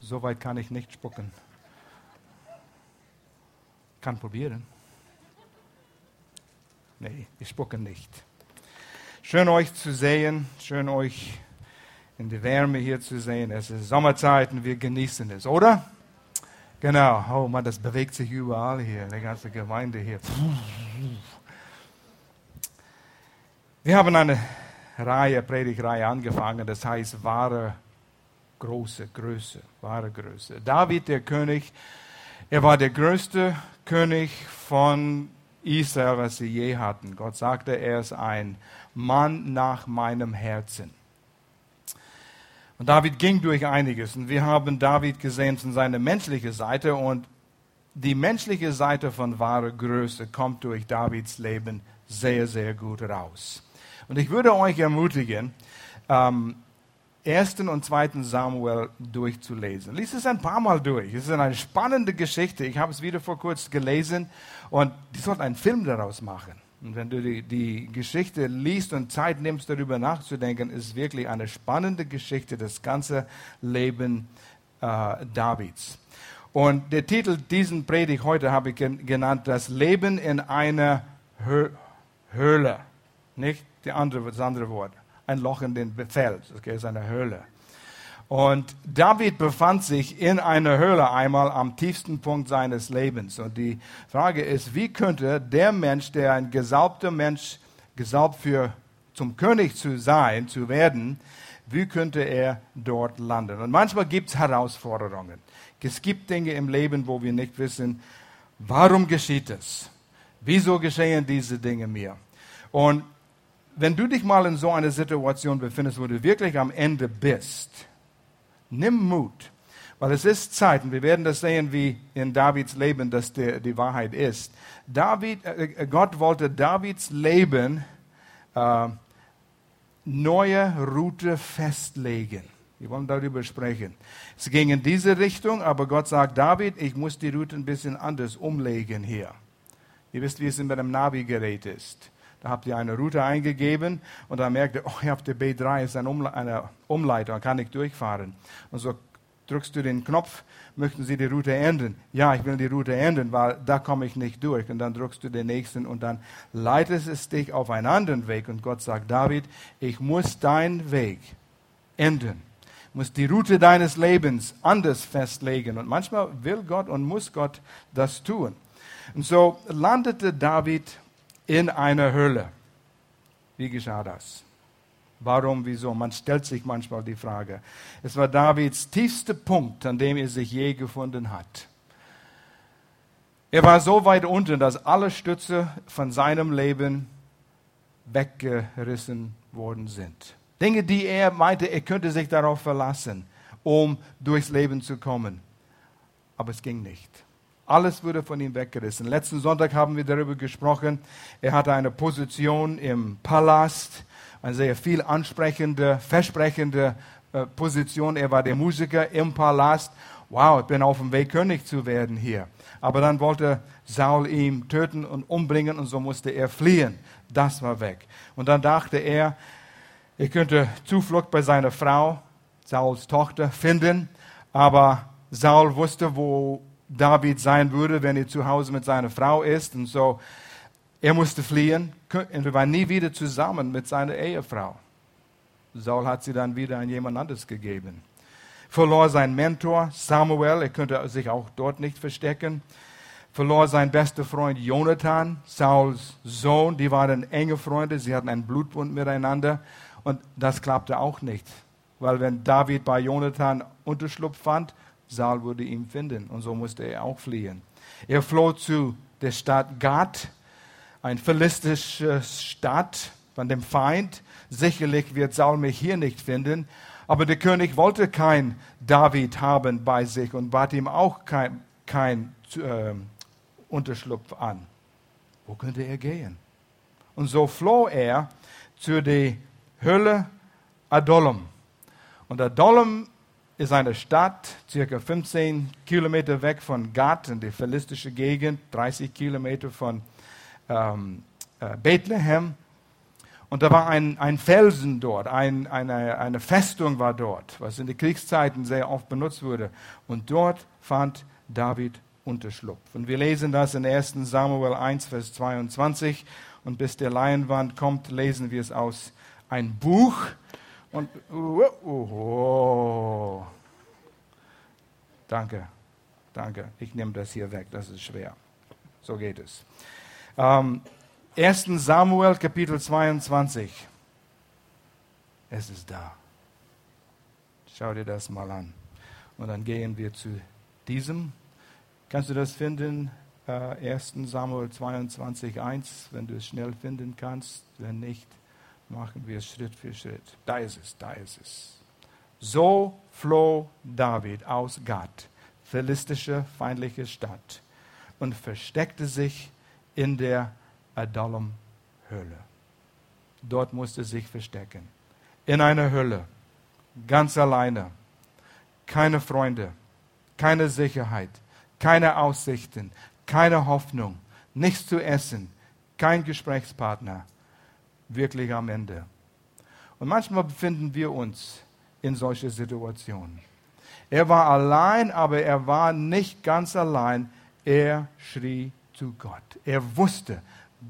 So weit kann ich nicht spucken. Kann probieren. Nee, ich spucke nicht. Schön euch zu sehen, schön euch in der Wärme hier zu sehen. Es ist Sommerzeit und wir genießen es, oder? Genau. Oh Mann, das bewegt sich überall hier, die ganze Gemeinde hier. Wir haben eine Reihe, Predigreihe angefangen, das heißt wahre große Größe, wahre Größe. David, der König, er war der größte König von Israel, was sie je hatten. Gott sagte, er ist ein Mann nach meinem Herzen. Und David ging durch einiges. Und wir haben David gesehen von seiner menschlichen Seite. Und die menschliche Seite von wahrer Größe kommt durch Davids Leben sehr, sehr gut raus. Und ich würde euch ermutigen, ähm, 1. und 2. Samuel durchzulesen. Lies es ein paar Mal durch. Es ist eine spannende Geschichte. Ich habe es wieder vor kurzem gelesen und die sollten einen Film daraus machen. Und wenn du die, die Geschichte liest und Zeit nimmst, darüber nachzudenken, ist wirklich eine spannende Geschichte, das ganze Leben äh, Davids. Und der Titel diesen Predigt heute habe ich genannt, das Leben in einer Höhle. Nicht die andere, das andere Wort. Ein Loch in den Fels. Das ist eine Höhle. Und David befand sich in einer Höhle einmal am tiefsten Punkt seines Lebens. Und die Frage ist, wie könnte der Mensch, der ein gesalbter Mensch, gesalbt für zum König zu sein, zu werden, wie könnte er dort landen? Und manchmal gibt es Herausforderungen. Es gibt Dinge im Leben, wo wir nicht wissen, warum geschieht es? Wieso geschehen diese Dinge mir? Und wenn du dich mal in so einer Situation befindest, wo du wirklich am Ende bist, Nimm Mut, weil es ist Zeit, und wir werden das sehen, wie in Davids Leben das die, die Wahrheit ist. David, äh, Gott wollte Davids Leben äh, neue Route festlegen. Wir wollen darüber sprechen. Es ging in diese Richtung, aber Gott sagt, David, ich muss die Route ein bisschen anders umlegen hier. Ihr wisst, wie es mit einem Navigerät ist. Da habt ihr eine Route eingegeben und dann merkt ihr, oh, auf der B3 ist eine Umleitung, kann ich durchfahren. Und so drückst du den Knopf, möchten Sie die Route ändern? Ja, ich will die Route ändern, weil da komme ich nicht durch. Und dann drückst du den nächsten und dann leitest es dich auf einen anderen Weg. Und Gott sagt, David, ich muss deinen Weg ändern. Ich muss die Route deines Lebens anders festlegen. Und manchmal will Gott und muss Gott das tun. Und so landete David in einer Höhle. Wie geschah das? Warum, wieso? Man stellt sich manchmal die Frage. Es war Davids tiefster Punkt, an dem er sich je gefunden hat. Er war so weit unten, dass alle Stütze von seinem Leben weggerissen worden sind. Dinge, die er meinte, er könnte sich darauf verlassen, um durchs Leben zu kommen. Aber es ging nicht. Alles wurde von ihm weggerissen. Letzten Sonntag haben wir darüber gesprochen. Er hatte eine Position im Palast, eine sehr viel ansprechende, versprechende äh, Position. Er war der Musiker im Palast. Wow, ich bin auf dem Weg, König zu werden hier. Aber dann wollte Saul ihn töten und umbringen und so musste er fliehen. Das war weg. Und dann dachte er, er könnte Zuflucht bei seiner Frau, Sauls Tochter, finden. Aber Saul wusste, wo David sein würde, wenn er zu Hause mit seiner Frau ist. Und so, er musste fliehen und er war nie wieder zusammen mit seiner Ehefrau. Saul hat sie dann wieder an jemand anderes gegeben. Verlor sein Mentor Samuel, er könnte sich auch dort nicht verstecken. Verlor sein bester Freund Jonathan, Sauls Sohn, die waren enge Freunde, sie hatten einen Blutbund miteinander. Und das klappte auch nicht, weil wenn David bei Jonathan Unterschlupf fand, Saul würde ihn finden und so musste er auch fliehen. Er floh zu der Stadt Gad, eine philistische Stadt von dem Feind. Sicherlich wird Saul mich hier nicht finden, aber der König wollte kein David haben bei sich und bat ihm auch kein, kein äh, Unterschlupf an. Wo könnte er gehen? Und so floh er zu der Höhle Adollam. Und Adollam ist eine Stadt, circa 15 Kilometer weg von Gad in der philistischen Gegend, 30 Kilometer von ähm, äh, Bethlehem. Und da war ein, ein Felsen dort, ein, eine, eine Festung war dort, was in den Kriegszeiten sehr oft benutzt wurde. Und dort fand David Unterschlupf. Und wir lesen das in 1 Samuel 1, Vers 22. Und bis der Leinwand kommt, lesen wir es aus ein Buch. Und oh, oh, oh. danke, danke. Ich nehme das hier weg, das ist schwer. So geht es. Ähm, 1. Samuel Kapitel 22. Es ist da. Schau dir das mal an. Und dann gehen wir zu diesem. Kannst du das finden? Äh, 1. Samuel 22, 1, wenn du es schnell finden kannst. Wenn nicht, machen wir es Schritt für Schritt. Da ist es, da ist es. So floh David aus Gad, philistische feindliche Stadt, und versteckte sich in der Adullam-Höhle. Dort musste sich verstecken. In einer Höhle, ganz alleine, keine Freunde, keine Sicherheit, keine Aussichten, keine Hoffnung, nichts zu essen, kein Gesprächspartner, wirklich am Ende. Und manchmal befinden wir uns in solchen Situationen. Er war allein, aber er war nicht ganz allein. Er schrie zu Gott. Er wusste,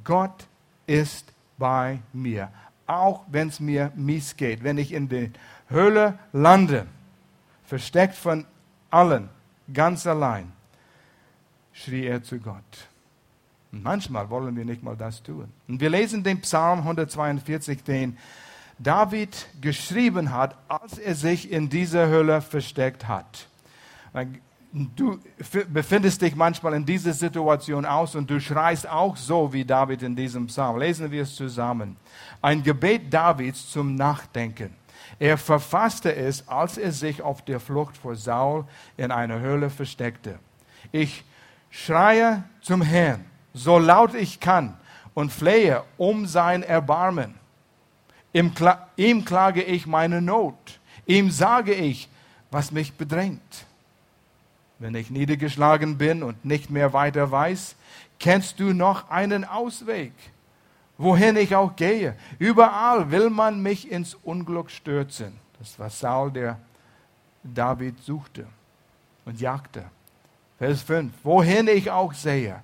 Gott ist bei mir, auch wenn es mir mies geht. Wenn ich in der Höhle lande, versteckt von allen, ganz allein, schrie er zu Gott. Und manchmal wollen wir nicht mal das tun. Und wir lesen den Psalm 142, den David geschrieben hat, als er sich in dieser Höhle versteckt hat. Du befindest dich manchmal in dieser Situation aus und du schreist auch so wie David in diesem Psalm. Lesen wir es zusammen. Ein Gebet Davids zum Nachdenken. Er verfasste es, als er sich auf der Flucht vor Saul in einer Höhle versteckte. Ich schreie zum Herrn, so laut ich kann, und flehe um sein Erbarmen. Ihm, klage ich meine Not. Ihm sage ich, was mich bedrängt. Wenn ich niedergeschlagen bin und nicht mehr weiter weiß, kennst du noch einen Ausweg. Wohin ich auch gehe, überall will man mich ins Unglück stürzen. Das war Saul, der David suchte und jagte. Vers 5. Wohin ich auch sehe,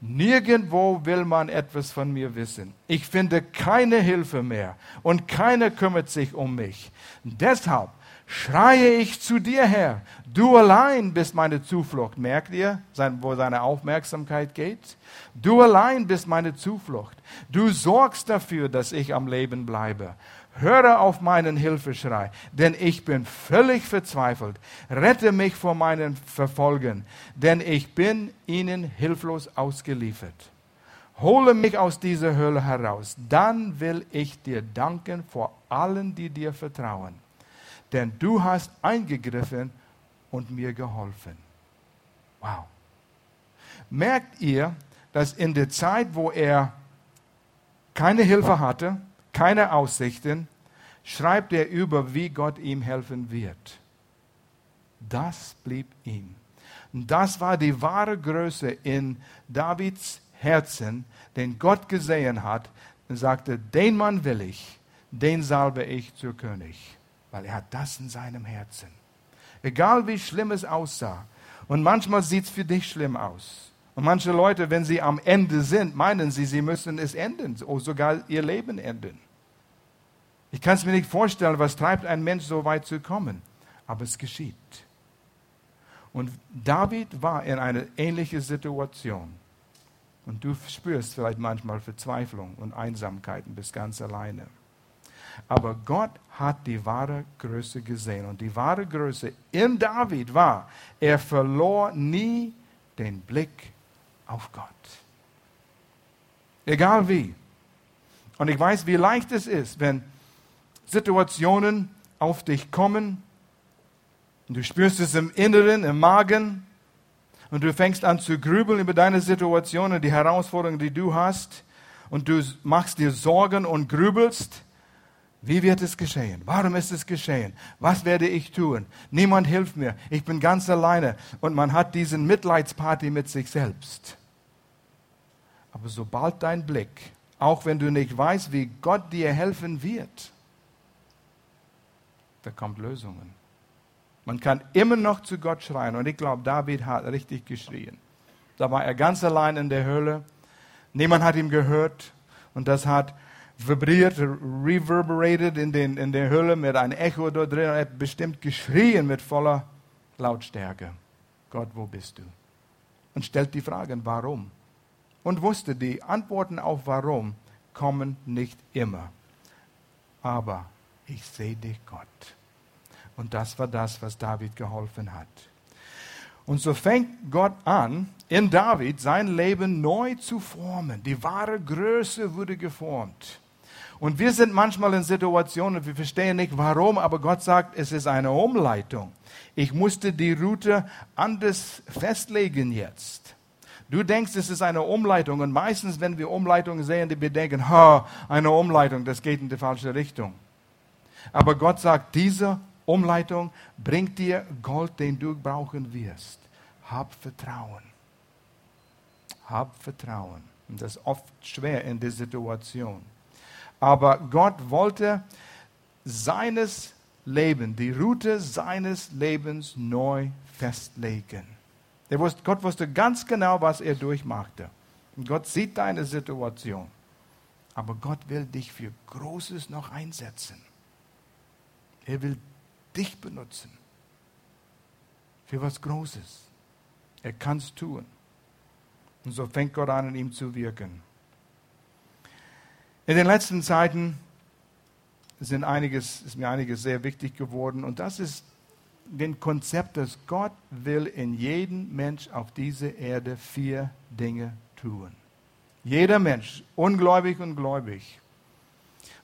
nirgendwo will man etwas von mir wissen. Ich finde keine Hilfe mehr und keiner kümmert sich um mich. Deshalb schreie ich zu dir, Herr. Du allein bist meine Zuflucht. Merkt ihr, wo seine Aufmerksamkeit geht? Du allein bist meine Zuflucht. Du sorgst dafür, dass ich am Leben bleibe. Höre auf meinen Hilfeschrei, denn ich bin völlig verzweifelt. Rette mich vor meinen Verfolgern, denn ich bin ihnen hilflos ausgeliefert. Hole mich aus dieser Höhle heraus, dann will ich dir danken vor allen, die dir vertrauen denn du hast eingegriffen und mir geholfen. Wow. Merkt ihr, dass in der Zeit, wo er keine Hilfe hatte, keine Aussichten, schreibt er über, wie Gott ihm helfen wird. Das blieb ihm. Das war die wahre Größe in Davids Herzen, den Gott gesehen hat und sagte, den Mann will ich, den salbe ich zur König weil er hat das in seinem Herzen. Egal wie schlimm es aussah. Und manchmal sieht es für dich schlimm aus. Und manche Leute, wenn sie am Ende sind, meinen sie, sie müssen es enden, oder sogar ihr Leben enden. Ich kann es mir nicht vorstellen, was treibt ein Mensch so weit zu kommen. Aber es geschieht. Und David war in einer ähnlichen Situation. Und du spürst vielleicht manchmal Verzweiflung und Einsamkeit und bist ganz alleine. Aber Gott hat die wahre Größe gesehen. Und die wahre Größe in David war, er verlor nie den Blick auf Gott. Egal wie. Und ich weiß, wie leicht es ist, wenn Situationen auf dich kommen und du spürst es im Inneren, im Magen und du fängst an zu grübeln über deine Situation und die Herausforderungen, die du hast und du machst dir Sorgen und grübelst wie wird es geschehen? Warum ist es geschehen? Was werde ich tun? Niemand hilft mir. Ich bin ganz alleine. Und man hat diesen Mitleidsparty mit sich selbst. Aber sobald dein Blick auch wenn du nicht weißt, wie Gott dir helfen wird. Da kommt Lösungen. Man kann immer noch zu Gott schreien. Und ich glaube, David hat richtig geschrien. Da war er ganz allein in der Höhle. Niemand hat ihm gehört. Und das hat vibriert, reverberated in, den, in der Höhle mit einem Echo dort drin. Er hat bestimmt geschrien mit voller Lautstärke. Gott, wo bist du? Und stellt die Fragen, warum? Und wusste, die Antworten auf warum kommen nicht immer. Aber ich sehe dich, Gott. Und das war das, was David geholfen hat. Und so fängt Gott an, in David sein Leben neu zu formen. Die wahre Größe wurde geformt. Und wir sind manchmal in Situationen, wir verstehen nicht warum, aber Gott sagt, es ist eine Umleitung. Ich musste die Route anders festlegen jetzt. Du denkst, es ist eine Umleitung und meistens, wenn wir Umleitungen sehen, die wir denken, ha, eine Umleitung, das geht in die falsche Richtung. Aber Gott sagt, diese Umleitung bringt dir Gold, den du brauchen wirst. Hab Vertrauen. Hab Vertrauen. Und das ist oft schwer in der Situation. Aber Gott wollte seines Lebens, die Route seines Lebens neu festlegen. Wusste, Gott wusste ganz genau, was er durchmachte. Und Gott sieht deine Situation. Aber Gott will dich für Großes noch einsetzen. Er will dich benutzen. Für was Großes. Er kann es tun. Und so fängt Gott an, in ihm zu wirken. In den letzten Zeiten sind einiges, ist mir einiges sehr wichtig geworden. Und das ist den Konzept, dass Gott will in jedem Mensch auf dieser Erde vier Dinge tun. Jeder Mensch, ungläubig und gläubig.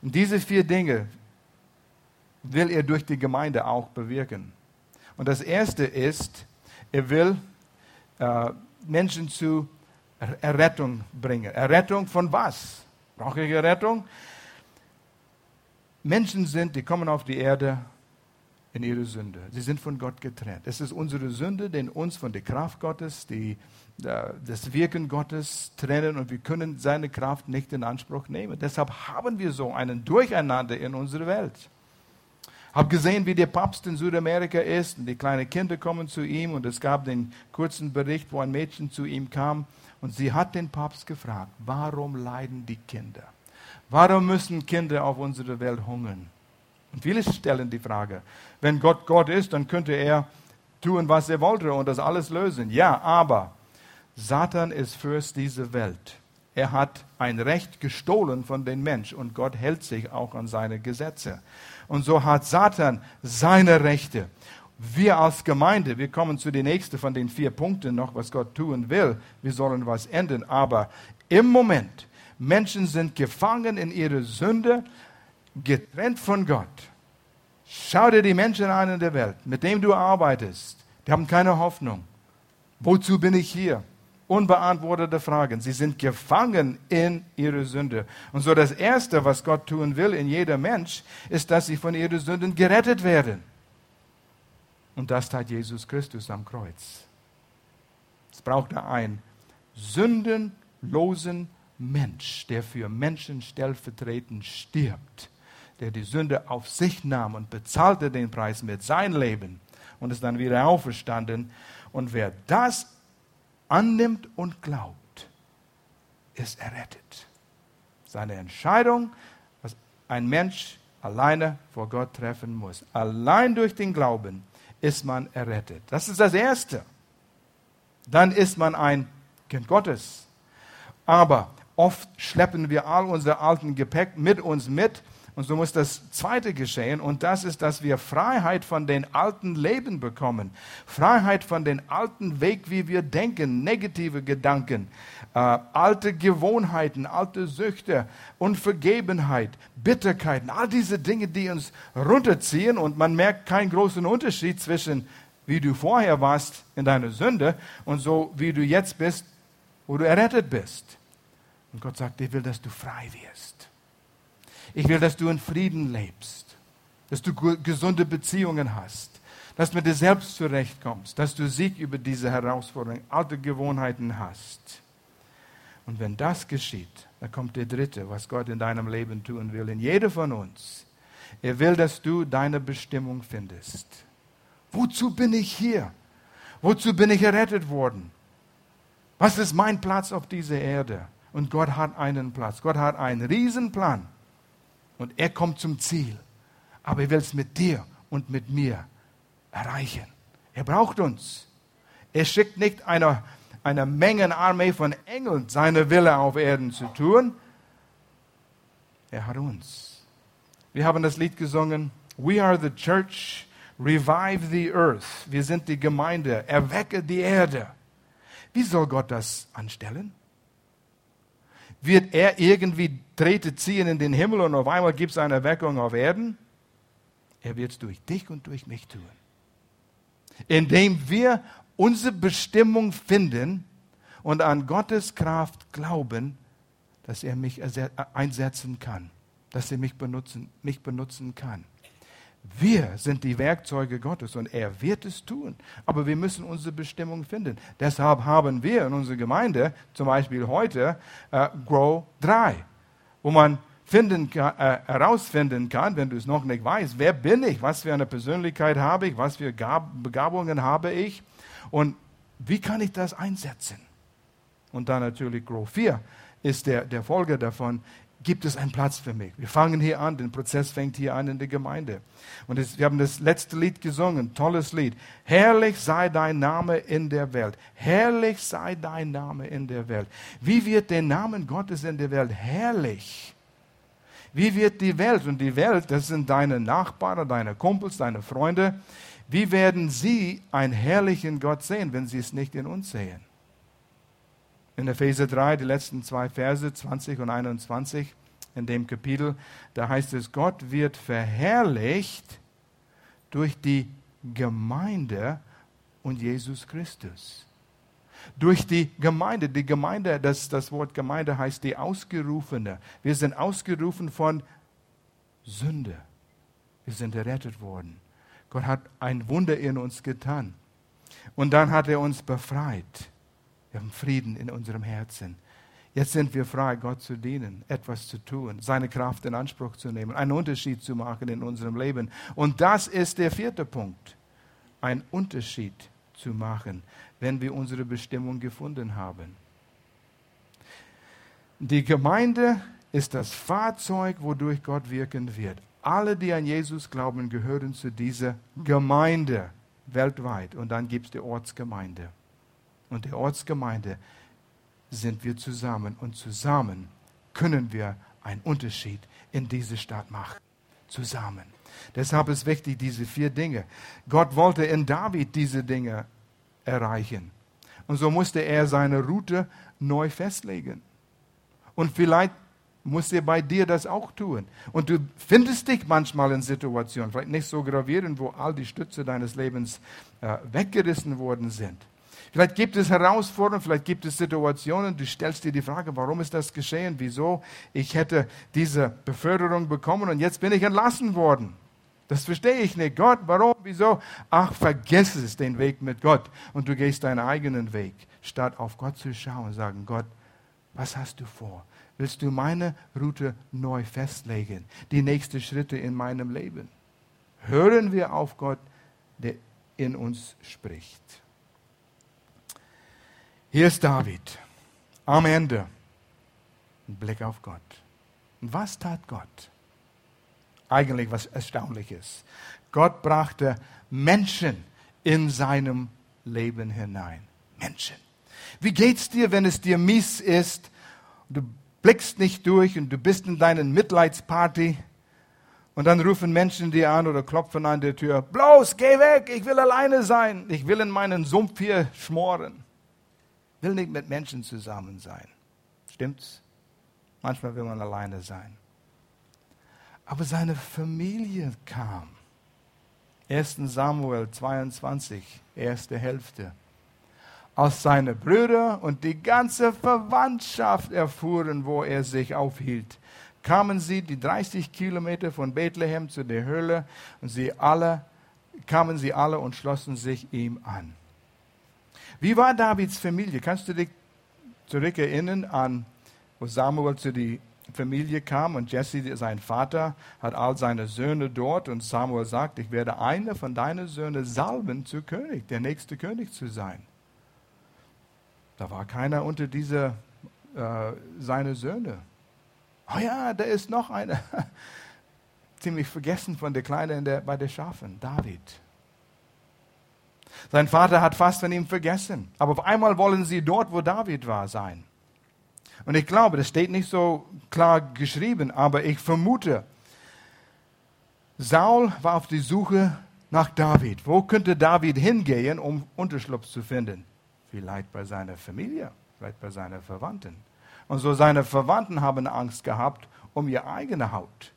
Und diese vier Dinge will er durch die Gemeinde auch bewirken. Und das erste ist, er will äh, Menschen zu Errettung bringen. Errettung von was? Brauche ich Errettung? Menschen sind, die kommen auf die Erde in ihre Sünde. Sie sind von Gott getrennt. Es ist unsere Sünde, die uns von der Kraft Gottes, die, das Wirken Gottes trennen und wir können seine Kraft nicht in Anspruch nehmen. Deshalb haben wir so einen Durcheinander in unserer Welt. Hab gesehen, wie der Papst in Südamerika ist und die kleinen Kinder kommen zu ihm und es gab den kurzen Bericht, wo ein Mädchen zu ihm kam und sie hat den Papst gefragt, warum leiden die Kinder? Warum müssen Kinder auf unserer Welt hungern? Und viele stellen die Frage, wenn Gott Gott ist, dann könnte er tun, was er wollte und das alles lösen. Ja, aber Satan ist Fürst dieser Welt. Er hat ein Recht gestohlen von den Menschen und Gott hält sich auch an seine Gesetze. Und so hat Satan seine Rechte. Wir als Gemeinde, wir kommen zu den nächsten von den vier Punkten noch, was Gott tun will. Wir sollen was ändern. Aber im Moment, Menschen sind gefangen in ihrer Sünde, getrennt von Gott. Schau dir die Menschen an in der Welt, mit denen du arbeitest. Die haben keine Hoffnung. Wozu bin ich hier? unbeantwortete Fragen. Sie sind gefangen in ihrer Sünde. Und so das Erste, was Gott tun will in jeder Mensch, ist, dass sie von ihren Sünden gerettet werden. Und das tat Jesus Christus am Kreuz. Es brauchte einen sündenlosen Mensch, der für Menschen stellvertretend stirbt, der die Sünde auf sich nahm und bezahlte den Preis mit seinem Leben und ist dann wieder auferstanden. Und wer das annimmt und glaubt, ist errettet. Seine Entscheidung, was ein Mensch alleine vor Gott treffen muss. Allein durch den Glauben ist man errettet. Das ist das Erste. Dann ist man ein Kind Gottes. Aber oft schleppen wir all unser alten Gepäck mit uns mit und so muss das Zweite geschehen, und das ist, dass wir Freiheit von den alten Leben bekommen. Freiheit von den alten Weg, wie wir denken, negative Gedanken, äh, alte Gewohnheiten, alte Süchte, Unvergebenheit, Bitterkeiten, all diese Dinge, die uns runterziehen und man merkt keinen großen Unterschied zwischen wie du vorher warst in deiner Sünde und so wie du jetzt bist, wo du errettet bist. Und Gott sagt, ich will, dass du frei wirst. Ich will, dass du in Frieden lebst, dass du gesunde Beziehungen hast, dass du mit dir selbst zurechtkommst, dass du Sieg über diese Herausforderungen, alte Gewohnheiten hast. Und wenn das geschieht, dann kommt der dritte, was Gott in deinem Leben tun will, in jeder von uns. Er will, dass du deine Bestimmung findest. Wozu bin ich hier? Wozu bin ich errettet worden? Was ist mein Platz auf dieser Erde? Und Gott hat einen Platz. Gott hat einen Riesenplan. Und er kommt zum Ziel. Aber er will es mit dir und mit mir erreichen. Er braucht uns. Er schickt nicht eine, eine Mengenarmee von Engeln, seine Wille auf Erden zu tun. Er hat uns. Wir haben das Lied gesungen. We are the church, revive the earth. Wir sind die Gemeinde, erwecke die Erde. Wie soll Gott das anstellen? Wird er irgendwie Trete ziehen in den Himmel und auf einmal gibt es eine Erweckung auf Erden? Er wird es durch dich und durch mich tun. Indem wir unsere Bestimmung finden und an Gottes Kraft glauben, dass er mich einsetzen kann, dass er mich benutzen, mich benutzen kann. Wir sind die Werkzeuge Gottes und er wird es tun. Aber wir müssen unsere Bestimmung finden. Deshalb haben wir in unserer Gemeinde zum Beispiel heute äh, Grow 3, wo man finden, äh, herausfinden kann, wenn du es noch nicht weißt, wer bin ich, was für eine Persönlichkeit habe ich, was für Gab Begabungen habe ich und wie kann ich das einsetzen. Und dann natürlich Grow 4 ist der, der Folge davon gibt es einen Platz für mich. Wir fangen hier an, der Prozess fängt hier an in der Gemeinde. Und es, wir haben das letzte Lied gesungen, tolles Lied. Herrlich sei dein Name in der Welt. Herrlich sei dein Name in der Welt. Wie wird der Name Gottes in der Welt herrlich? Wie wird die Welt, und die Welt, das sind deine Nachbarn, deine Kumpels, deine Freunde, wie werden sie einen herrlichen Gott sehen, wenn sie es nicht in uns sehen? in Epheser 3, die letzten zwei Verse, 20 und 21, in dem Kapitel, da heißt es, Gott wird verherrlicht durch die Gemeinde und Jesus Christus. Durch die Gemeinde. Die Gemeinde, das, das Wort Gemeinde heißt die Ausgerufene. Wir sind ausgerufen von Sünde. Wir sind errettet worden. Gott hat ein Wunder in uns getan. Und dann hat er uns befreit. Wir haben Frieden in unserem Herzen. Jetzt sind wir frei, Gott zu dienen, etwas zu tun, seine Kraft in Anspruch zu nehmen, einen Unterschied zu machen in unserem Leben. Und das ist der vierte Punkt, einen Unterschied zu machen, wenn wir unsere Bestimmung gefunden haben. Die Gemeinde ist das Fahrzeug, wodurch Gott wirken wird. Alle, die an Jesus glauben, gehören zu dieser Gemeinde weltweit. Und dann gibt es die Ortsgemeinde und der Ortsgemeinde sind wir zusammen und zusammen können wir einen Unterschied in diese Stadt machen. Zusammen. Deshalb ist wichtig, diese vier Dinge. Gott wollte in David diese Dinge erreichen. Und so musste er seine Route neu festlegen. Und vielleicht muss er bei dir das auch tun. Und du findest dich manchmal in Situationen, vielleicht nicht so gravierend, wo all die Stütze deines Lebens äh, weggerissen worden sind. Vielleicht gibt es Herausforderungen, vielleicht gibt es Situationen, du stellst dir die Frage, warum ist das geschehen? Wieso? Ich hätte diese Beförderung bekommen und jetzt bin ich entlassen worden. Das verstehe ich nicht. Gott, warum? Wieso? Ach, vergiss es, den Weg mit Gott. Und du gehst deinen eigenen Weg, statt auf Gott zu schauen und sagen, Gott, was hast du vor? Willst du meine Route neu festlegen? Die nächsten Schritte in meinem Leben? Hören wir auf Gott, der in uns spricht. Hier ist David am Ende. Ein Blick auf Gott. Und was tat Gott? Eigentlich was Erstaunliches. Gott brachte Menschen in seinem Leben hinein. Menschen. Wie geht's dir, wenn es dir mies ist? Du blickst nicht durch und du bist in deinen Mitleidsparty und dann rufen Menschen dir an oder klopfen an der Tür. Bloß, geh weg, ich will alleine sein. Ich will in meinen Sumpf hier schmoren will nicht mit Menschen zusammen sein. Stimmt's? Manchmal will man alleine sein. Aber seine Familie kam. 1. Samuel 22, erste Hälfte. Als seine Brüder und die ganze Verwandtschaft erfuhren, wo er sich aufhielt, kamen sie die 30 Kilometer von Bethlehem zu der Höhle und sie alle, kamen sie alle und schlossen sich ihm an. Wie war Davids Familie? Kannst du dich zurückerinnern an, wo Samuel zu der Familie kam und Jesse, sein Vater, hat all seine Söhne dort und Samuel sagt, ich werde einer von deinen Söhnen salben zu König, der nächste König zu sein. Da war keiner unter diese äh, seine Söhne. Oh ja, da ist noch einer. Ziemlich vergessen von der Kleine der, bei den Schafen, David. Sein Vater hat fast von ihm vergessen. Aber auf einmal wollen sie dort, wo David war, sein. Und ich glaube, das steht nicht so klar geschrieben, aber ich vermute, Saul war auf die Suche nach David. Wo könnte David hingehen, um Unterschlupf zu finden? Vielleicht bei seiner Familie, vielleicht bei seinen Verwandten. Und so seine Verwandten haben Angst gehabt um ihre eigene Haut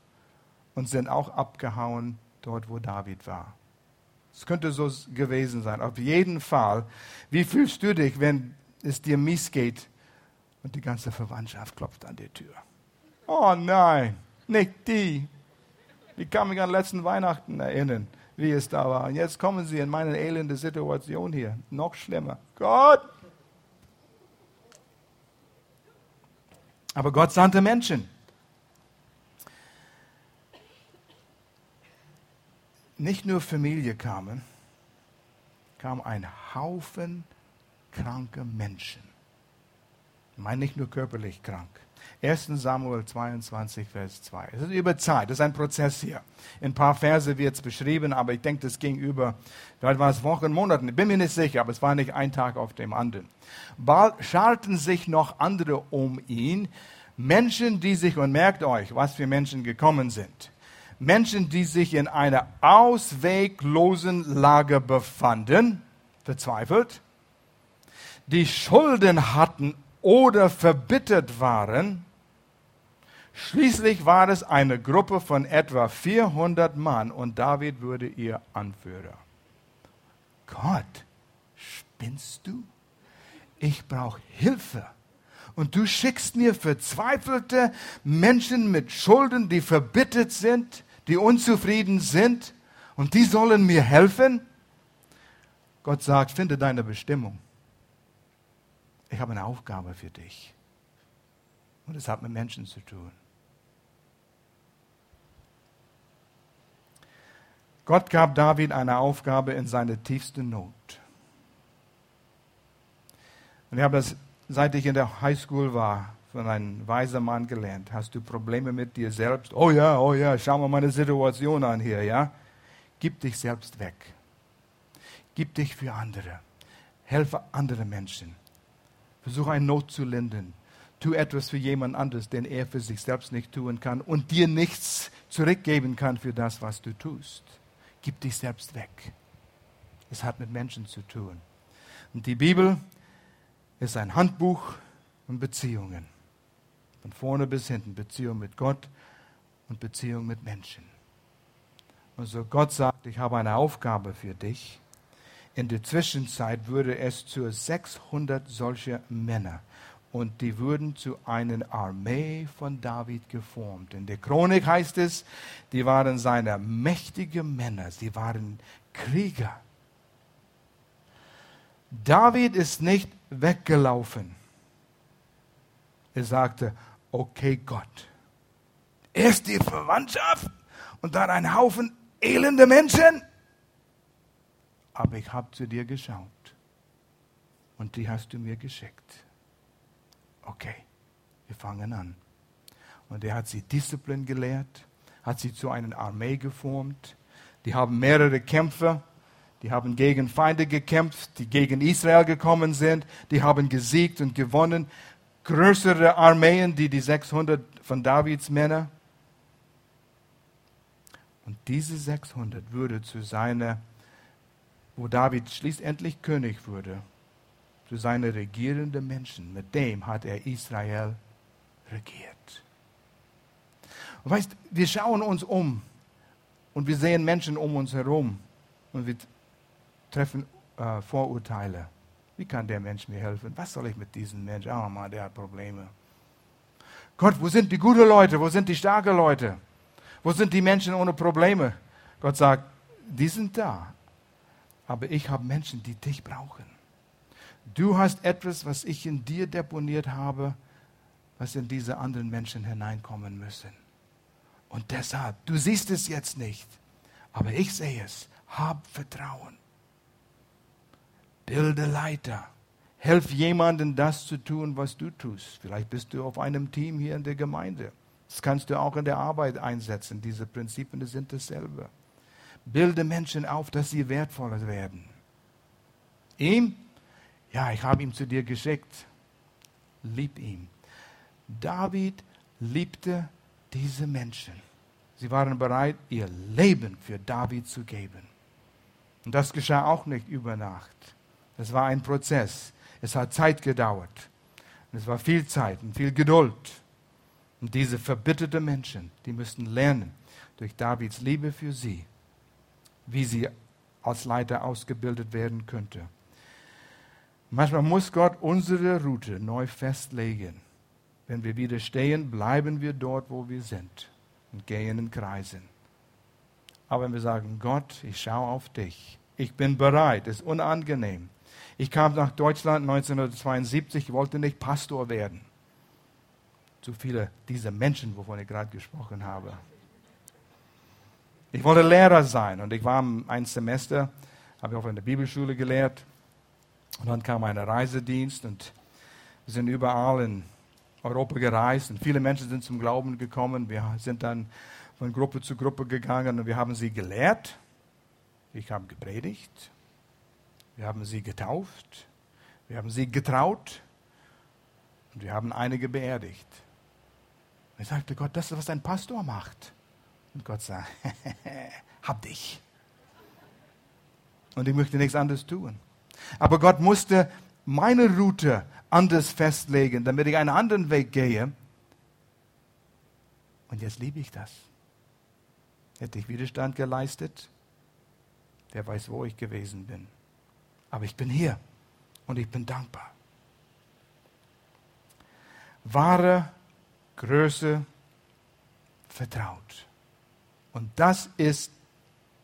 und sind auch abgehauen dort, wo David war. Es könnte so gewesen sein. Auf jeden Fall. Wie fühlst du dich, wenn es dir mies geht und die ganze Verwandtschaft klopft an die Tür? Oh nein, nicht die. Ich kann mich an letzten Weihnachten erinnern, wie es da war. Und jetzt kommen sie in meine elende Situation hier. Noch schlimmer. Gott! Aber Gott sandte Menschen. nicht nur Familie kamen, kam ein Haufen kranke Menschen. Ich meine nicht nur körperlich krank. 1. Samuel 22, Vers 2. Es ist über Zeit, das ist ein Prozess hier. In ein paar Verse wird es beschrieben, aber ich denke, das ging über, vielleicht war es Wochen, Monaten, ich bin mir nicht sicher, aber es war nicht ein Tag auf dem anderen. Bald schalten sich noch andere um ihn, Menschen, die sich, und merkt euch, was für Menschen gekommen sind. Menschen, die sich in einer ausweglosen Lage befanden, verzweifelt, die Schulden hatten oder verbittert waren. Schließlich war es eine Gruppe von etwa 400 Mann und David wurde ihr Anführer. Gott, spinnst du? Ich brauche Hilfe. Und du schickst mir verzweifelte Menschen mit Schulden, die verbittert sind, die unzufrieden sind und die sollen mir helfen? Gott sagt, finde deine Bestimmung. Ich habe eine Aufgabe für dich. Und es hat mit Menschen zu tun. Gott gab David eine Aufgabe in seiner tiefsten Not. Und ich habe das, seit ich in der Highschool war, von einem weisen Mann gelernt. Hast du Probleme mit dir selbst? Oh ja, oh ja, schau mal meine Situation an hier, ja? Gib dich selbst weg. Gib dich für andere. Helfe andere Menschen. Versuche eine Not zu lindern. Tu etwas für jemand anderes, den er für sich selbst nicht tun kann und dir nichts zurückgeben kann für das, was du tust. Gib dich selbst weg. Es hat mit Menschen zu tun. Und die Bibel ist ein Handbuch und Beziehungen. Von vorne bis hinten Beziehung mit Gott und Beziehung mit Menschen. Also Gott sagt, ich habe eine Aufgabe für dich. In der Zwischenzeit würde es zu 600 solcher Männer und die würden zu einer Armee von David geformt. In der Chronik heißt es, die waren seine mächtigen Männer, sie waren Krieger. David ist nicht weggelaufen. Er sagte, okay Gott. Erst die Verwandtschaft und dann ein Haufen elende Menschen. Aber ich habe zu dir geschaut und die hast du mir geschickt. Okay, wir fangen an. Und er hat sie Disziplin gelehrt, hat sie zu einer Armee geformt. Die haben mehrere Kämpfe, die haben gegen Feinde gekämpft, die gegen Israel gekommen sind. Die haben gesiegt und gewonnen größere Armeen, die die 600 von Davids Männer. Und diese 600 würde zu seiner, wo David schließlich König wurde, zu seinen regierenden Menschen. Mit dem hat er Israel regiert. Und weißt, wir schauen uns um und wir sehen Menschen um uns herum und wir treffen äh, Vorurteile. Wie kann der Mensch mir helfen? Was soll ich mit diesem Menschen? Oh Mann, der hat Probleme. Gott, wo sind die guten Leute? Wo sind die starken Leute? Wo sind die Menschen ohne Probleme? Gott sagt, die sind da. Aber ich habe Menschen, die dich brauchen. Du hast etwas, was ich in dir deponiert habe, was in diese anderen Menschen hineinkommen müssen. Und deshalb, du siehst es jetzt nicht, aber ich sehe es. Hab Vertrauen. Bilde Leiter. Helf jemandem das zu tun, was du tust. Vielleicht bist du auf einem Team hier in der Gemeinde. Das kannst du auch in der Arbeit einsetzen. Diese Prinzipien sind dasselbe. Bilde Menschen auf, dass sie wertvoller werden. Ihm? Ja, ich habe ihn zu dir geschickt. Lieb ihn. David liebte diese Menschen. Sie waren bereit, ihr Leben für David zu geben. Und das geschah auch nicht über Nacht. Es war ein Prozess. Es hat Zeit gedauert. Und es war viel Zeit und viel Geduld. Und diese verbitterten Menschen, die müssten lernen, durch Davids Liebe für sie, wie sie als Leiter ausgebildet werden könnte. Manchmal muss Gott unsere Route neu festlegen. Wenn wir wieder stehen, bleiben wir dort, wo wir sind und gehen in Kreisen. Aber wenn wir sagen, Gott, ich schaue auf dich, ich bin bereit, ist unangenehm. Ich kam nach Deutschland 1972, wollte nicht Pastor werden. Zu viele dieser Menschen, wovon ich gerade gesprochen habe. Ich wollte Lehrer sein und ich war ein Semester, habe ich auch in der Bibelschule gelehrt. Und dann kam ein Reisedienst und wir sind überall in Europa gereist und viele Menschen sind zum Glauben gekommen. Wir sind dann von Gruppe zu Gruppe gegangen und wir haben sie gelehrt. Ich habe gepredigt. Wir haben sie getauft. Wir haben sie getraut. Und wir haben einige beerdigt. Ich sagte Gott, das ist, was ein Pastor macht. Und Gott sagt, hab dich. Und ich möchte nichts anderes tun. Aber Gott musste meine Route anders festlegen, damit ich einen anderen Weg gehe. Und jetzt liebe ich das. Hätte ich Widerstand geleistet, wer weiß, wo ich gewesen bin. Aber ich bin hier und ich bin dankbar. Wahre Größe vertraut. Und das ist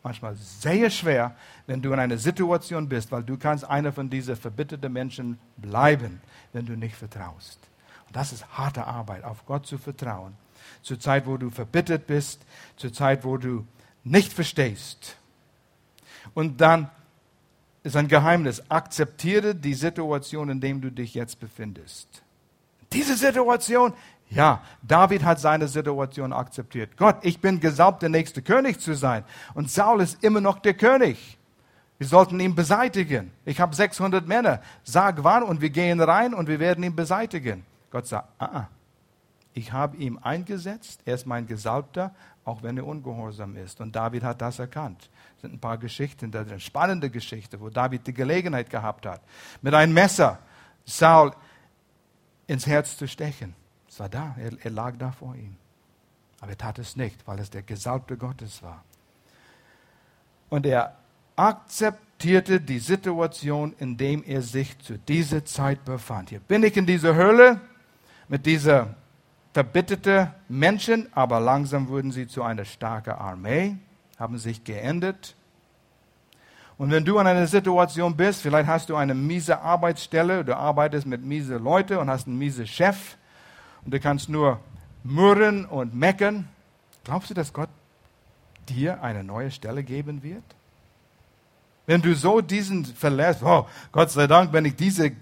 manchmal sehr schwer, wenn du in einer Situation bist, weil du kannst einer von diesen verbitterten Menschen bleiben, wenn du nicht vertraust. Und das ist harte Arbeit, auf Gott zu vertrauen. Zur Zeit, wo du verbittert bist, zur Zeit, wo du nicht verstehst. Und dann ist ein Geheimnis, akzeptiere die Situation, in der du dich jetzt befindest. Diese Situation, ja, David hat seine Situation akzeptiert. Gott, ich bin gesalbt, der nächste König zu sein. Und Saul ist immer noch der König. Wir sollten ihn beseitigen. Ich habe 600 Männer. Sag wann und wir gehen rein und wir werden ihn beseitigen. Gott sagt, ah, ah. ich habe ihn eingesetzt. Er ist mein Gesalbter, auch wenn er ungehorsam ist. Und David hat das erkannt. Es sind ein paar Geschichten da drin. Spannende Geschichte, wo David die Gelegenheit gehabt hat, mit einem Messer Saul ins Herz zu stechen. War da, er, er lag da vor ihm. Aber er tat es nicht, weil es der Gesalbte Gottes war. Und er akzeptierte die Situation, in der er sich zu dieser Zeit befand. Hier bin ich in dieser Höhle mit dieser verbitterten Menschen, aber langsam wurden sie zu einer starken Armee, haben sich geändert. Und wenn du in einer Situation bist, vielleicht hast du eine miese Arbeitsstelle, du arbeitest mit miese Leute und hast einen miese Chef, und du kannst nur murren und meckern. Glaubst du, dass Gott dir eine neue Stelle geben wird? Wenn du so diesen verlässt, oh, Gott sei Dank, wenn ich diese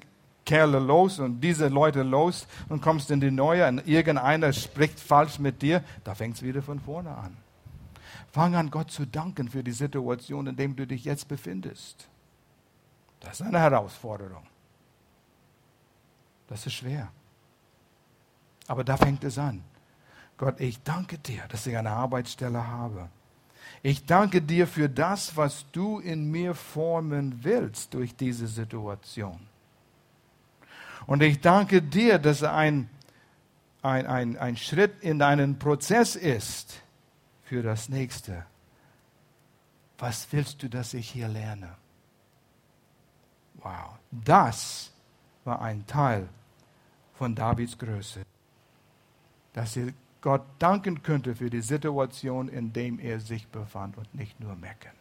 Kerle los und diese Leute los und kommst in die neue und irgendeiner spricht falsch mit dir, da fängt es wieder von vorne an. Fang an, Gott zu danken für die Situation, in der du dich jetzt befindest. Das ist eine Herausforderung. Das ist schwer. Aber da fängt es an. Gott, ich danke dir, dass ich eine Arbeitsstelle habe. Ich danke dir für das, was du in mir formen willst durch diese Situation. Und ich danke dir, dass ein, ein, ein, ein Schritt in einen Prozess ist für das nächste. Was willst du, dass ich hier lerne? Wow, das war ein Teil von Davids Größe dass er Gott danken könnte für die Situation, in der er sich befand und nicht nur meckern.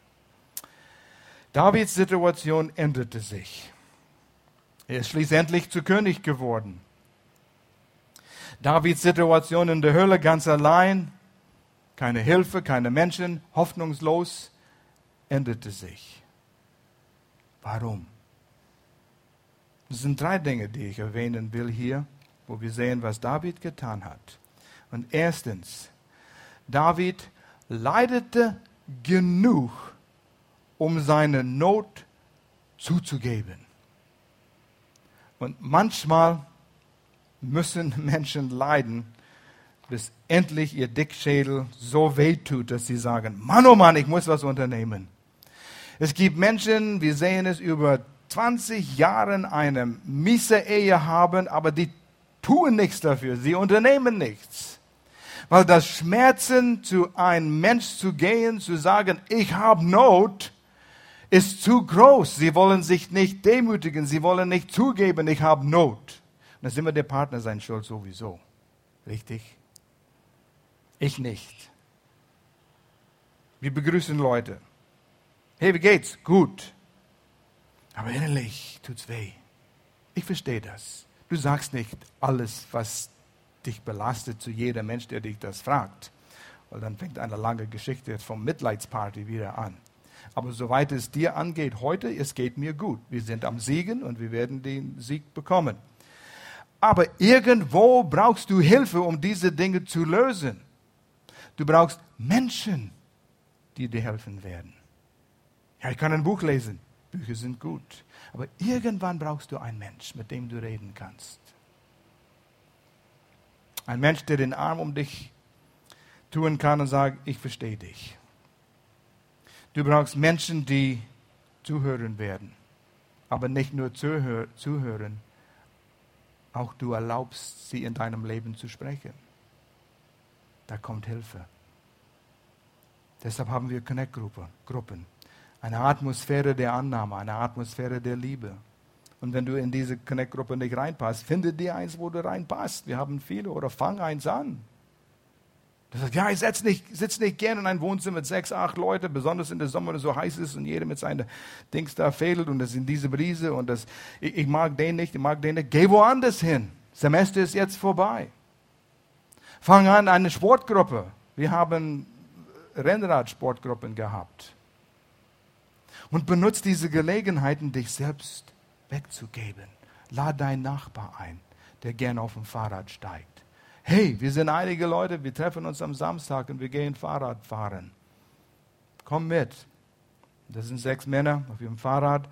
Davids Situation änderte sich. Er ist schließlich zu König geworden. Davids Situation in der Hölle ganz allein, keine Hilfe, keine Menschen, hoffnungslos, änderte sich. Warum? Es sind drei Dinge, die ich erwähnen will hier, wo wir sehen, was David getan hat. Und erstens, David leidete genug, um seine Not zuzugeben. Und manchmal müssen Menschen leiden, bis endlich ihr Dickschädel so wehtut, dass sie sagen, Mann, oh Mann, ich muss was unternehmen. Es gibt Menschen, wir sehen es über 20 Jahren eine miese Ehe haben, aber die tun nichts dafür, sie unternehmen nichts. Weil das Schmerzen zu einem Mensch zu gehen, zu sagen, ich habe Not, ist zu groß. Sie wollen sich nicht demütigen, sie wollen nicht zugeben, ich habe Not. Und dann sind wir der Partner sein Schuld sowieso. Richtig? Ich nicht. Wir begrüßen Leute. Hey, wie geht's? Gut. Aber innerlich tut's weh. Ich verstehe das. Du sagst nicht alles, was dich belastet, zu jedem Mensch, der dich das fragt. Weil dann fängt eine lange Geschichte vom Mitleidsparty wieder an. Aber soweit es dir angeht heute, es geht mir gut. Wir sind am Siegen und wir werden den Sieg bekommen. Aber irgendwo brauchst du Hilfe, um diese Dinge zu lösen. Du brauchst Menschen, die dir helfen werden. Ja, ich kann ein Buch lesen. Bücher sind gut. Aber irgendwann brauchst du einen Mensch, mit dem du reden kannst. Ein Mensch, der den Arm um dich tun kann und sagt, ich verstehe dich. Du brauchst Menschen, die zuhören werden. Aber nicht nur zuhören, auch du erlaubst sie in deinem Leben zu sprechen. Da kommt Hilfe. Deshalb haben wir Connect-Gruppen. Eine Atmosphäre der Annahme, eine Atmosphäre der Liebe. Und wenn du in diese Connect-Gruppe nicht reinpasst, finde dir eins, wo du reinpasst. Wir haben viele oder fang eins an. Du sagst, ja, ich sitze nicht, sitz nicht gerne in einem Wohnzimmer mit sechs, acht Leuten, besonders in der Sommer, wenn es so heiß ist und jeder mit seinen Dings da fädelt und das in diese Brise und das, ich, ich mag den nicht, ich mag den nicht. Geh woanders hin. Semester ist jetzt vorbei. Fang an, eine Sportgruppe. Wir haben Rennradsportgruppen gehabt. Und benutze diese Gelegenheiten, dich selbst wegzugeben. Lad deinen Nachbar ein, der gern auf dem Fahrrad steigt. Hey, wir sind einige Leute, wir treffen uns am Samstag und wir gehen Fahrrad fahren. Komm mit. Das sind sechs Männer auf ihrem Fahrrad.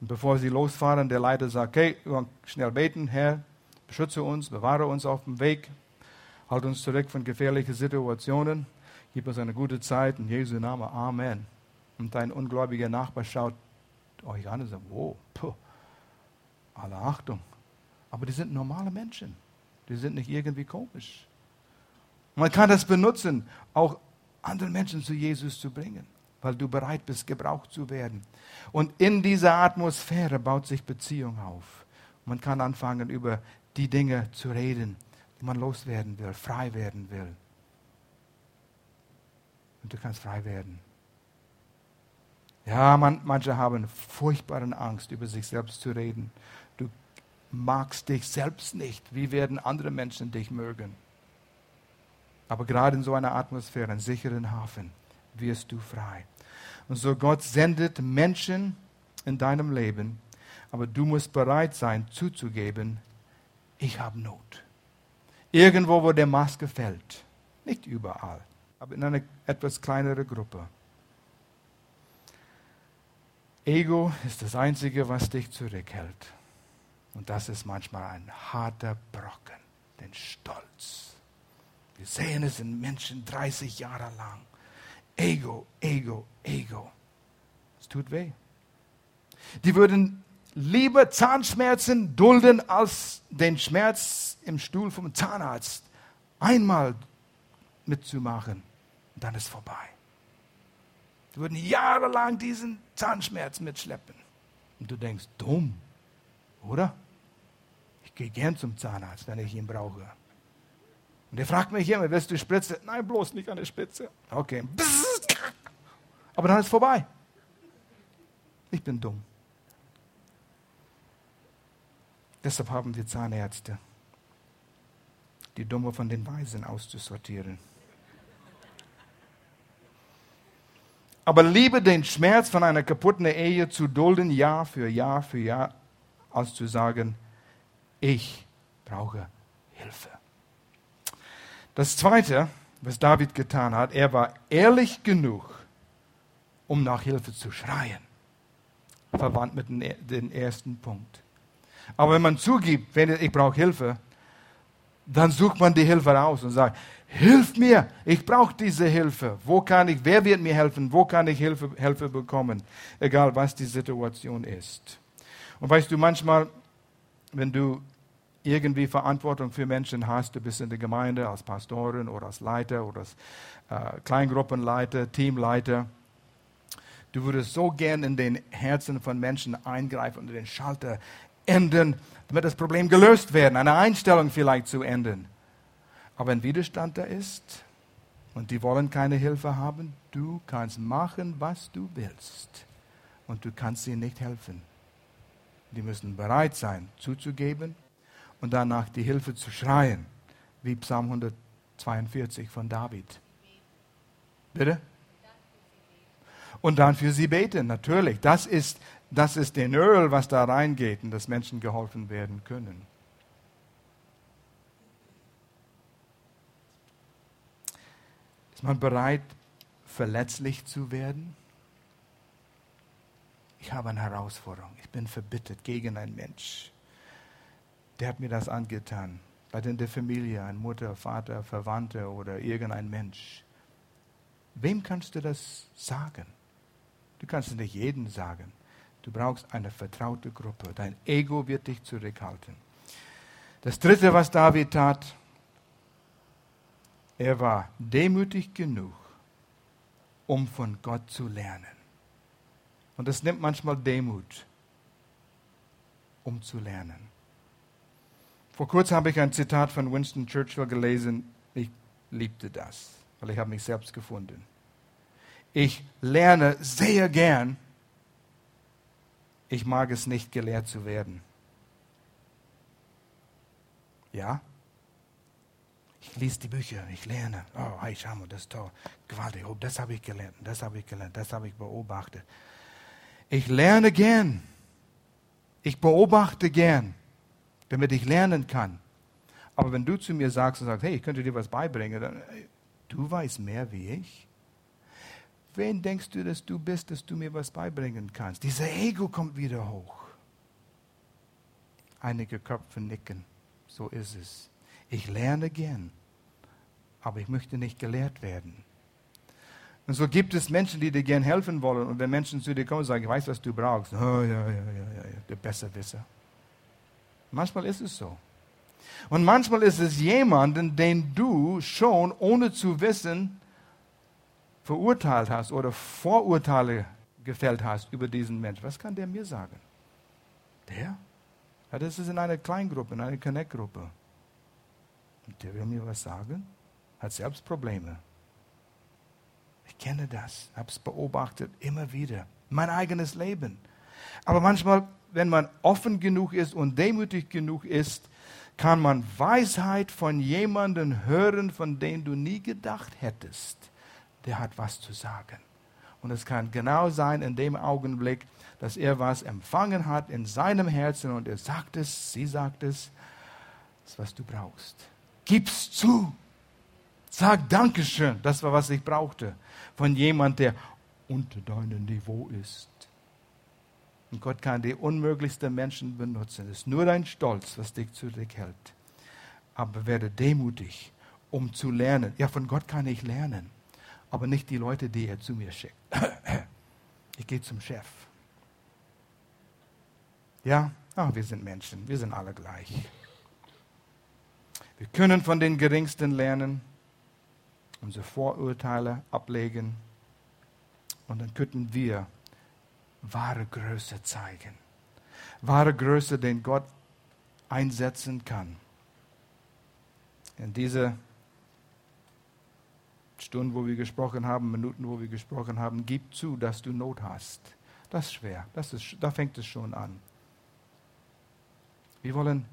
Und bevor sie losfahren, der Leiter sagt, hey, schnell beten, Herr, beschütze uns, bewahre uns auf dem Weg, halt uns zurück von gefährlichen Situationen, gib uns eine gute Zeit, in Jesu Namen, Amen. Und dein ungläubiger Nachbar schaut euch an und sagt, wow, puh, alle Achtung. Aber die sind normale Menschen. Die sind nicht irgendwie komisch. Man kann das benutzen, auch andere Menschen zu Jesus zu bringen, weil du bereit bist, gebraucht zu werden. Und in dieser Atmosphäre baut sich Beziehung auf. Man kann anfangen, über die Dinge zu reden, die man loswerden will, frei werden will. Und du kannst frei werden. Ja, man, manche haben furchtbare Angst, über sich selbst zu reden. Magst dich selbst nicht. Wie werden andere Menschen dich mögen? Aber gerade in so einer Atmosphäre, einem sicheren Hafen, wirst du frei. Und so Gott sendet Menschen in deinem Leben, aber du musst bereit sein zuzugeben, ich habe Not. Irgendwo, wo der Maske fällt. Nicht überall, aber in einer etwas kleinere Gruppe. Ego ist das Einzige, was dich zurückhält. Und das ist manchmal ein harter Brocken, den Stolz. Wir sehen es in Menschen 30 Jahre lang. Ego, Ego, Ego. Es tut weh. Die würden lieber Zahnschmerzen dulden als den Schmerz im Stuhl vom Zahnarzt einmal mitzumachen. Und dann ist vorbei. Die würden jahrelang diesen Zahnschmerz mitschleppen. Und du denkst, dumm, oder? Gehe gern zum Zahnarzt, wenn ich ihn brauche. Und er fragt mich immer, willst du Spritze? Nein, bloß nicht eine Spitze. Okay. Aber dann ist vorbei. Ich bin dumm. Deshalb haben wir Zahnärzte, die Dumme von den Weisen auszusortieren. Aber liebe den Schmerz von einer kaputten Ehe zu dulden, Jahr für Jahr für Jahr, als zu sagen, ich brauche Hilfe. Das Zweite, was David getan hat, er war ehrlich genug, um nach Hilfe zu schreien. Verwandt mit dem ersten Punkt. Aber wenn man zugibt, wenn ich brauche Hilfe, dann sucht man die Hilfe raus und sagt, hilf mir, ich brauche diese Hilfe. Wo kann ich, wer wird mir helfen? Wo kann ich Hilfe, Hilfe bekommen? Egal, was die Situation ist. Und weißt du, manchmal, wenn du irgendwie Verantwortung für Menschen hast, du bist in der Gemeinde als Pastorin oder als Leiter oder als äh, Kleingruppenleiter, Teamleiter, du würdest so gern in den Herzen von Menschen eingreifen und den Schalter ändern, damit das Problem gelöst werden, eine Einstellung vielleicht zu ändern. Aber wenn Widerstand da ist und die wollen keine Hilfe haben, du kannst machen, was du willst und du kannst ihnen nicht helfen. Die müssen bereit sein, zuzugeben und danach die Hilfe zu schreien, wie Psalm 142 von David. Bitte? Und dann für sie beten, natürlich. Das ist, das ist den Öl, was da reingeht und dass Menschen geholfen werden können. Ist man bereit, verletzlich zu werden? Ich habe eine Herausforderung. Ich bin verbittert gegen einen Mensch der hat mir das angetan. Bei in der Familie, ein Mutter, Vater, Verwandte oder irgendein Mensch. Wem kannst du das sagen? Du kannst es nicht jedem sagen. Du brauchst eine vertraute Gruppe. Dein Ego wird dich zurückhalten. Das dritte, was David tat, er war demütig genug, um von Gott zu lernen. Und es nimmt manchmal Demut, um zu lernen. Vor kurzem habe ich ein Zitat von Winston Churchill gelesen. Ich liebte das, weil ich habe mich selbst gefunden. Ich lerne sehr gern. Ich mag es nicht, gelehrt zu werden. Ja? Ich lese die Bücher, ich lerne. Oh, hey, schau mal, das ist toll. Gewaltig. Oh, das habe ich gelernt, das habe ich gelernt, das habe ich beobachtet. Ich lerne gern. Ich beobachte gern damit ich lernen kann. Aber wenn du zu mir sagst und sagst, hey, ich könnte dir was beibringen, dann, du weißt mehr wie ich. Wen denkst du, dass du bist, dass du mir was beibringen kannst? Dieser Ego kommt wieder hoch. Einige Köpfe nicken. So ist es. Ich lerne gern, aber ich möchte nicht gelehrt werden. Und so gibt es Menschen, die dir gern helfen wollen. Und wenn Menschen zu dir kommen und sagen, ich weiß, was du brauchst. Oh, ja, ja, ja, ja, ja, der Besserwisser. Manchmal ist es so. Und manchmal ist es jemanden, den du schon ohne zu wissen verurteilt hast oder Vorurteile gefällt hast über diesen Mensch. Was kann der mir sagen? Der? Ja, das ist in einer Kleingruppe, in einer Connect-Gruppe. Und der will mir was sagen? Hat selbst Probleme. Ich kenne das, habe es beobachtet, immer wieder. Mein eigenes Leben. Aber manchmal wenn man offen genug ist und demütig genug ist, kann man Weisheit von jemandem hören, von dem du nie gedacht hättest, der hat was zu sagen. Und es kann genau sein in dem Augenblick, dass er was empfangen hat in seinem Herzen und er sagt es, sie sagt es, das ist, was du brauchst. Gib's zu. Sag Dankeschön, das war, was ich brauchte. Von jemand, der unter deinem Niveau ist. Und Gott kann die unmöglichsten Menschen benutzen. Es ist nur dein Stolz, was dich zurückhält. Aber werde demütig, um zu lernen. Ja, von Gott kann ich lernen. Aber nicht die Leute, die er zu mir schickt. Ich gehe zum Chef. Ja, oh, wir sind Menschen. Wir sind alle gleich. Wir können von den Geringsten lernen, unsere Vorurteile ablegen. Und dann könnten wir wahre Größe zeigen. Wahre Größe, den Gott einsetzen kann. In dieser Stunden, wo wir gesprochen haben, Minuten, wo wir gesprochen haben, gib zu, dass du Not hast. Das ist schwer. Das ist, da fängt es schon an. Wir wollen,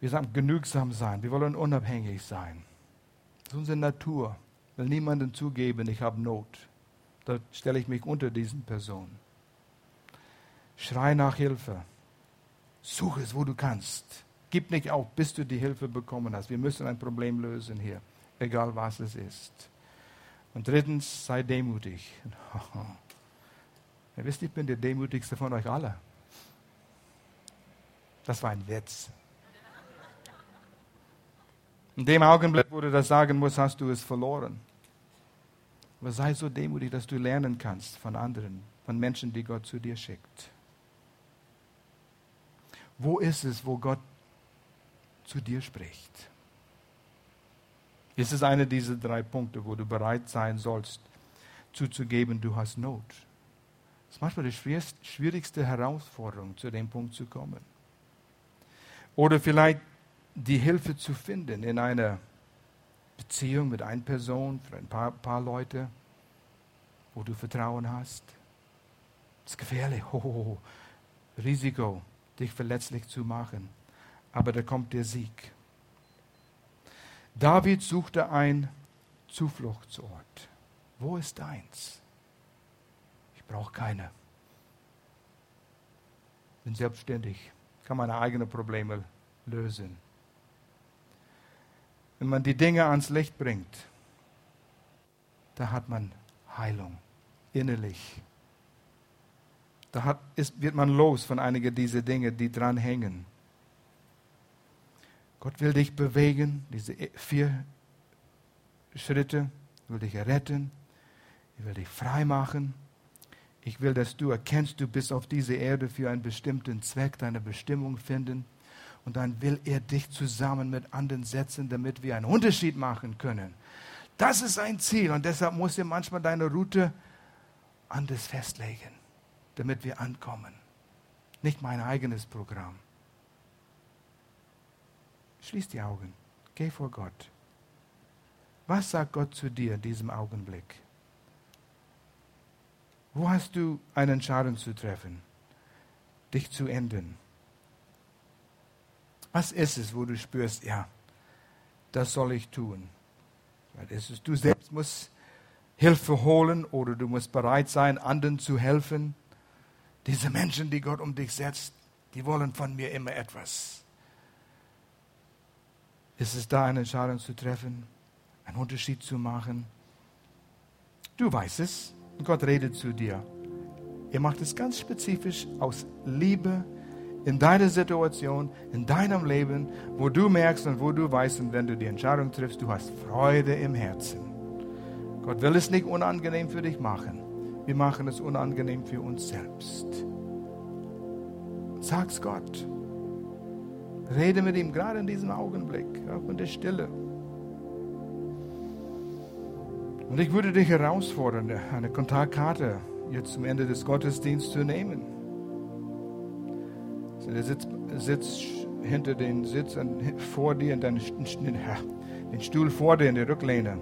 wir sagen, genügsam sein. Wir wollen unabhängig sein. Das ist unsere Natur. Ich will niemandem zugeben, ich habe Not. Da stelle ich mich unter diesen Personen. Schrei nach Hilfe. Suche es, wo du kannst. Gib nicht auf, bis du die Hilfe bekommen hast. Wir müssen ein Problem lösen hier, egal was es ist. Und drittens, sei demütig. Ihr wisst, ich bin der demütigste von euch alle. Das war ein Witz. In dem Augenblick, wo du das sagen musst, hast du es verloren. Aber sei so demütig, dass du lernen kannst von anderen, von Menschen, die Gott zu dir schickt. Wo ist es, wo Gott zu dir spricht? Ist es einer dieser drei Punkte, wo du bereit sein sollst, zuzugeben, du hast Not? Das ist manchmal die schwierigste Herausforderung, zu dem Punkt zu kommen. Oder vielleicht die Hilfe zu finden in einer Beziehung mit einer Person, für ein paar, paar Leute, wo du Vertrauen hast. Das ist gefährlich, oh, Risiko, dich verletzlich zu machen. Aber da kommt der Sieg. David suchte ein Zufluchtsort. Wo ist deins? Ich brauche keine. Bin selbstständig, kann meine eigenen Probleme lösen. Wenn man die Dinge ans Licht bringt, da hat man Heilung innerlich. Da hat, ist, wird man los von einigen dieser Dinge, die dran hängen. Gott will dich bewegen, diese vier Schritte, will dich retten, er will dich frei machen. Ich will, dass du erkennst, du bist auf dieser Erde für einen bestimmten Zweck, deine Bestimmung finden. Und dann will er dich zusammen mit anderen setzen, damit wir einen Unterschied machen können. Das ist ein Ziel und deshalb muss er manchmal deine Route anders festlegen, damit wir ankommen. Nicht mein eigenes Programm. Schließ die Augen. Geh vor Gott. Was sagt Gott zu dir in diesem Augenblick? Wo hast du eine Entscheidung zu treffen, dich zu ändern? Was ist es, wo du spürst, ja, das soll ich tun? Ist es, du selbst musst Hilfe holen oder du musst bereit sein, anderen zu helfen. Diese Menschen, die Gott um dich setzt, die wollen von mir immer etwas. Ist es da eine Entscheidung zu treffen, einen Unterschied zu machen? Du weißt es. Gott redet zu dir. Er macht es ganz spezifisch aus Liebe in deiner Situation, in deinem Leben, wo du merkst und wo du weißt und wenn du die Entscheidung triffst, du hast Freude im Herzen. Gott will es nicht unangenehm für dich machen. Wir machen es unangenehm für uns selbst. Sag's Gott. Rede mit ihm gerade in diesem Augenblick, auch in der Stille. Und ich würde dich herausfordern, eine Kontaktkarte jetzt zum Ende des Gottesdienstes zu nehmen. Der Sitz, Sitz hinter den Sitz vor dir, in deinen, den Stuhl vor dir in der Rücklehne.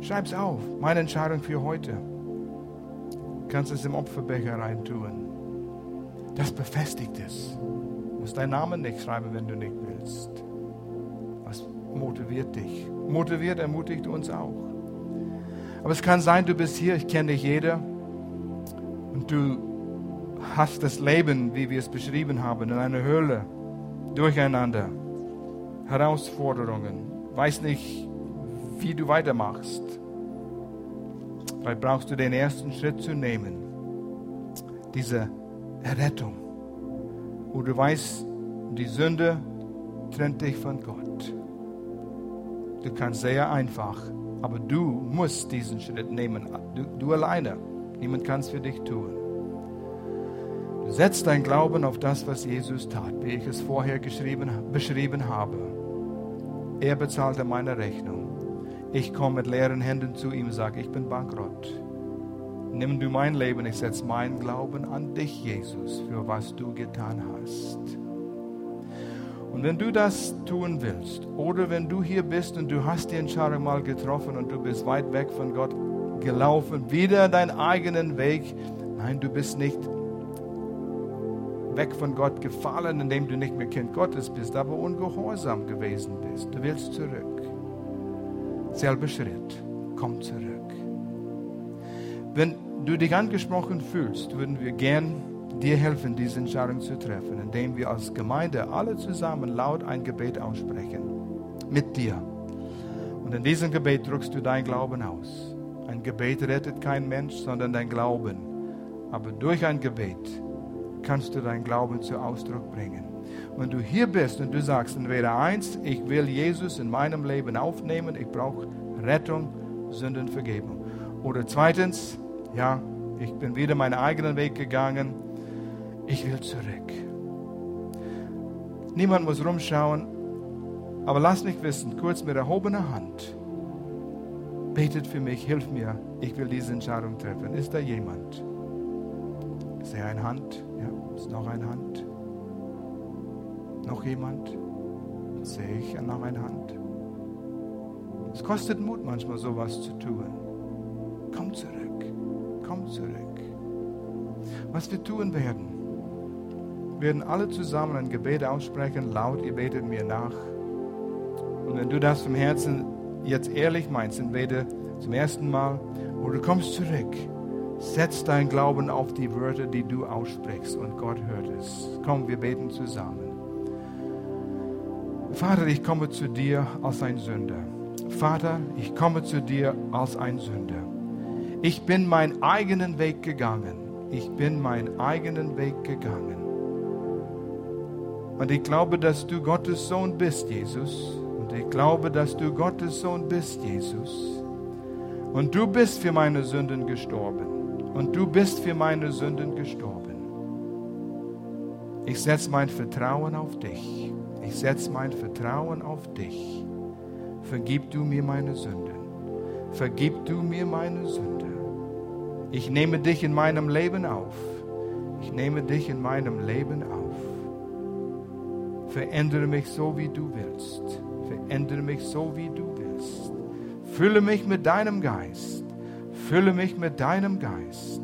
Schreib's auf. Meine Entscheidung für heute. Du kannst es im Opferbecher reintun. Das befestigt es. Du musst deinen Namen nicht schreiben, wenn du nicht willst. Was motiviert dich? Motiviert, ermutigt uns auch. Aber es kann sein, du bist hier, ich kenne dich jeder, und du hast das Leben, wie wir es beschrieben haben, in einer Höhle, durcheinander, Herausforderungen, weiß nicht, wie du weitermachst. Vielleicht brauchst du den ersten Schritt zu nehmen, diese Errettung, wo du weißt, die Sünde trennt dich von Gott. Du kannst sehr einfach aber du musst diesen Schritt nehmen. Du, du alleine. Niemand kann es für dich tun. Du setzt dein Glauben auf das, was Jesus tat, wie ich es vorher beschrieben habe. Er bezahlte meine Rechnung. Ich komme mit leeren Händen zu ihm und sage, ich bin bankrott. Nimm du mein Leben, ich setze meinen Glauben an dich, Jesus, für was du getan hast. Und wenn du das tun willst, oder wenn du hier bist und du hast die Entscheidung mal getroffen und du bist weit weg von Gott gelaufen, wieder deinen eigenen Weg, nein, du bist nicht weg von Gott gefallen, indem du nicht mehr Kind Gottes bist, aber ungehorsam gewesen bist. Du willst zurück. Selber Schritt. Komm zurück. Wenn du dich angesprochen fühlst, würden wir gern dir helfen, diese Entscheidung zu treffen, indem wir als Gemeinde alle zusammen laut ein Gebet aussprechen. Mit dir. Und in diesem Gebet drückst du dein Glauben aus. Ein Gebet rettet kein Mensch, sondern dein Glauben. Aber durch ein Gebet kannst du deinen Glauben zu Ausdruck bringen. Wenn du hier bist und du sagst entweder eins, ich will Jesus in meinem Leben aufnehmen, ich brauche Rettung, Sündenvergebung. Oder zweitens, ja, ich bin wieder meinen eigenen Weg gegangen, ich will zurück. Niemand muss rumschauen, aber lass mich wissen, kurz mit erhobener Hand, betet für mich, hilf mir, ich will diese Entscheidung treffen. Ist da jemand? Ist da eine Hand? Ja, ist noch eine Hand? Noch jemand? Sehe ich noch eine Hand? Es kostet Mut, manchmal sowas zu tun. Komm zurück, komm zurück. Was wir tun werden, werden alle zusammen ein Gebet aussprechen, laut, ihr betet mir nach. Und wenn du das vom Herzen jetzt ehrlich meinst, entweder zum ersten Mal oder du kommst zurück, setz dein Glauben auf die Wörter, die du aussprichst und Gott hört es. Komm, wir beten zusammen. Vater, ich komme zu dir als ein Sünder. Vater, ich komme zu dir als ein Sünder. Ich bin meinen eigenen Weg gegangen. Ich bin meinen eigenen Weg gegangen. Und ich glaube, dass du Gottes Sohn bist, Jesus. Und ich glaube, dass du Gottes Sohn bist, Jesus. Und du bist für meine Sünden gestorben. Und du bist für meine Sünden gestorben. Ich setze mein Vertrauen auf dich. Ich setze mein Vertrauen auf dich. Vergib du mir meine Sünden. Vergib du mir meine Sünden. Ich nehme dich in meinem Leben auf. Ich nehme dich in meinem Leben auf. Verändere mich so, wie du willst. Verändere mich so, wie du willst. Fülle mich mit deinem Geist. Fülle mich mit deinem Geist.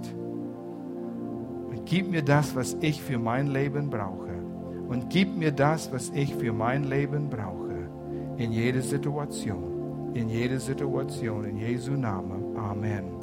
Und gib mir das, was ich für mein Leben brauche. Und gib mir das, was ich für mein Leben brauche. In jeder Situation. In jeder Situation. In Jesu Namen. Amen.